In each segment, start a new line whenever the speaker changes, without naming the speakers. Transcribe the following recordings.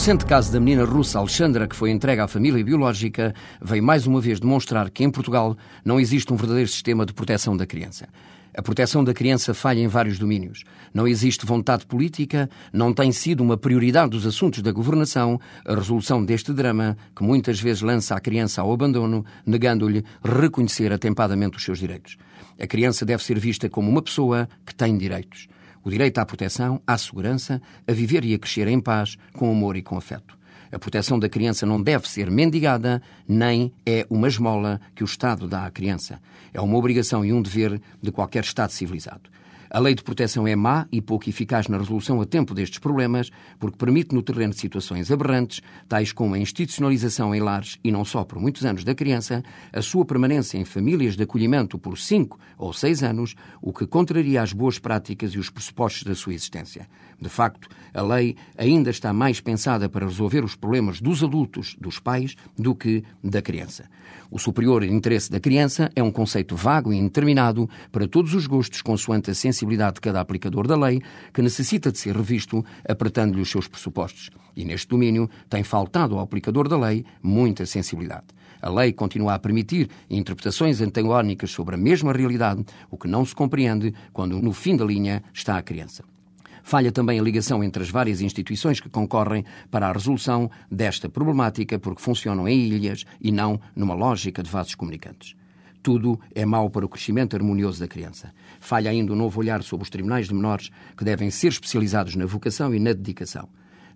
recente caso da menina russa Alexandra, que foi entregue à família biológica, veio mais uma vez demonstrar que em Portugal não existe um verdadeiro sistema de proteção da criança. A proteção da criança falha em vários domínios. Não existe vontade política, não tem sido uma prioridade dos assuntos da governação a resolução deste drama que muitas vezes lança a criança ao abandono, negando-lhe reconhecer atempadamente os seus direitos. A criança deve ser vista como uma pessoa que tem direitos o direito à proteção, à segurança, a viver e a crescer em paz, com amor e com afeto. A proteção da criança não deve ser mendigada, nem é uma esmola que o Estado dá à criança. É uma obrigação e um dever de qualquer Estado civilizado. A lei de proteção é má e pouco eficaz na resolução a tempo destes problemas, porque permite no terreno situações aberrantes, tais como a institucionalização em lares e não só por muitos anos da criança, a sua permanência em famílias de acolhimento por cinco ou seis anos, o que contraria as boas práticas e os pressupostos da sua existência. De facto, a lei ainda está mais pensada para resolver os problemas dos adultos, dos pais, do que da criança. O superior interesse da criança é um conceito vago e indeterminado para todos os gostos, consoante a sensibilidade sensibilidade de cada aplicador da lei, que necessita de ser revisto apertando-lhe os seus pressupostos. E neste domínio tem faltado ao aplicador da lei muita sensibilidade. A lei continua a permitir interpretações antagónicas sobre a mesma realidade, o que não se compreende quando no fim da linha está a criança. Falha também a ligação entre as várias instituições que concorrem para a resolução desta problemática porque funcionam em ilhas e não numa lógica de vasos comunicantes. Tudo é mau para o crescimento harmonioso da criança. Falha ainda um novo olhar sobre os tribunais de menores, que devem ser especializados na vocação e na dedicação.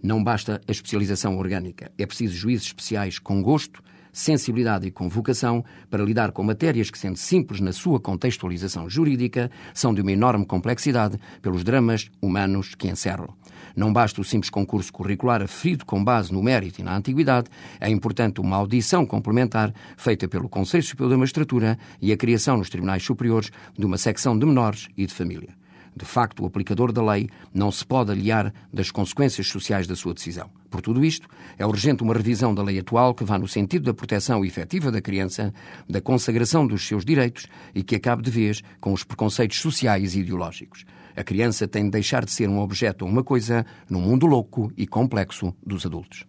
Não basta a especialização orgânica, é preciso juízes especiais com gosto, sensibilidade e com vocação para lidar com matérias que, sendo simples na sua contextualização jurídica, são de uma enorme complexidade pelos dramas humanos que encerram. Não basta o simples concurso curricular aferido com base no mérito e na antiguidade, é importante uma audição complementar feita pelo Conselho Superior da Magistratura e a criação nos tribunais superiores de uma secção de menores e de família. De facto, o aplicador da lei não se pode aliar das consequências sociais da sua decisão. Por tudo isto, é urgente uma revisão da lei atual que vá no sentido da proteção efetiva da criança, da consagração dos seus direitos e que acabe de vez com os preconceitos sociais e ideológicos. A criança tem de deixar de ser um objeto ou uma coisa no mundo louco e complexo dos adultos.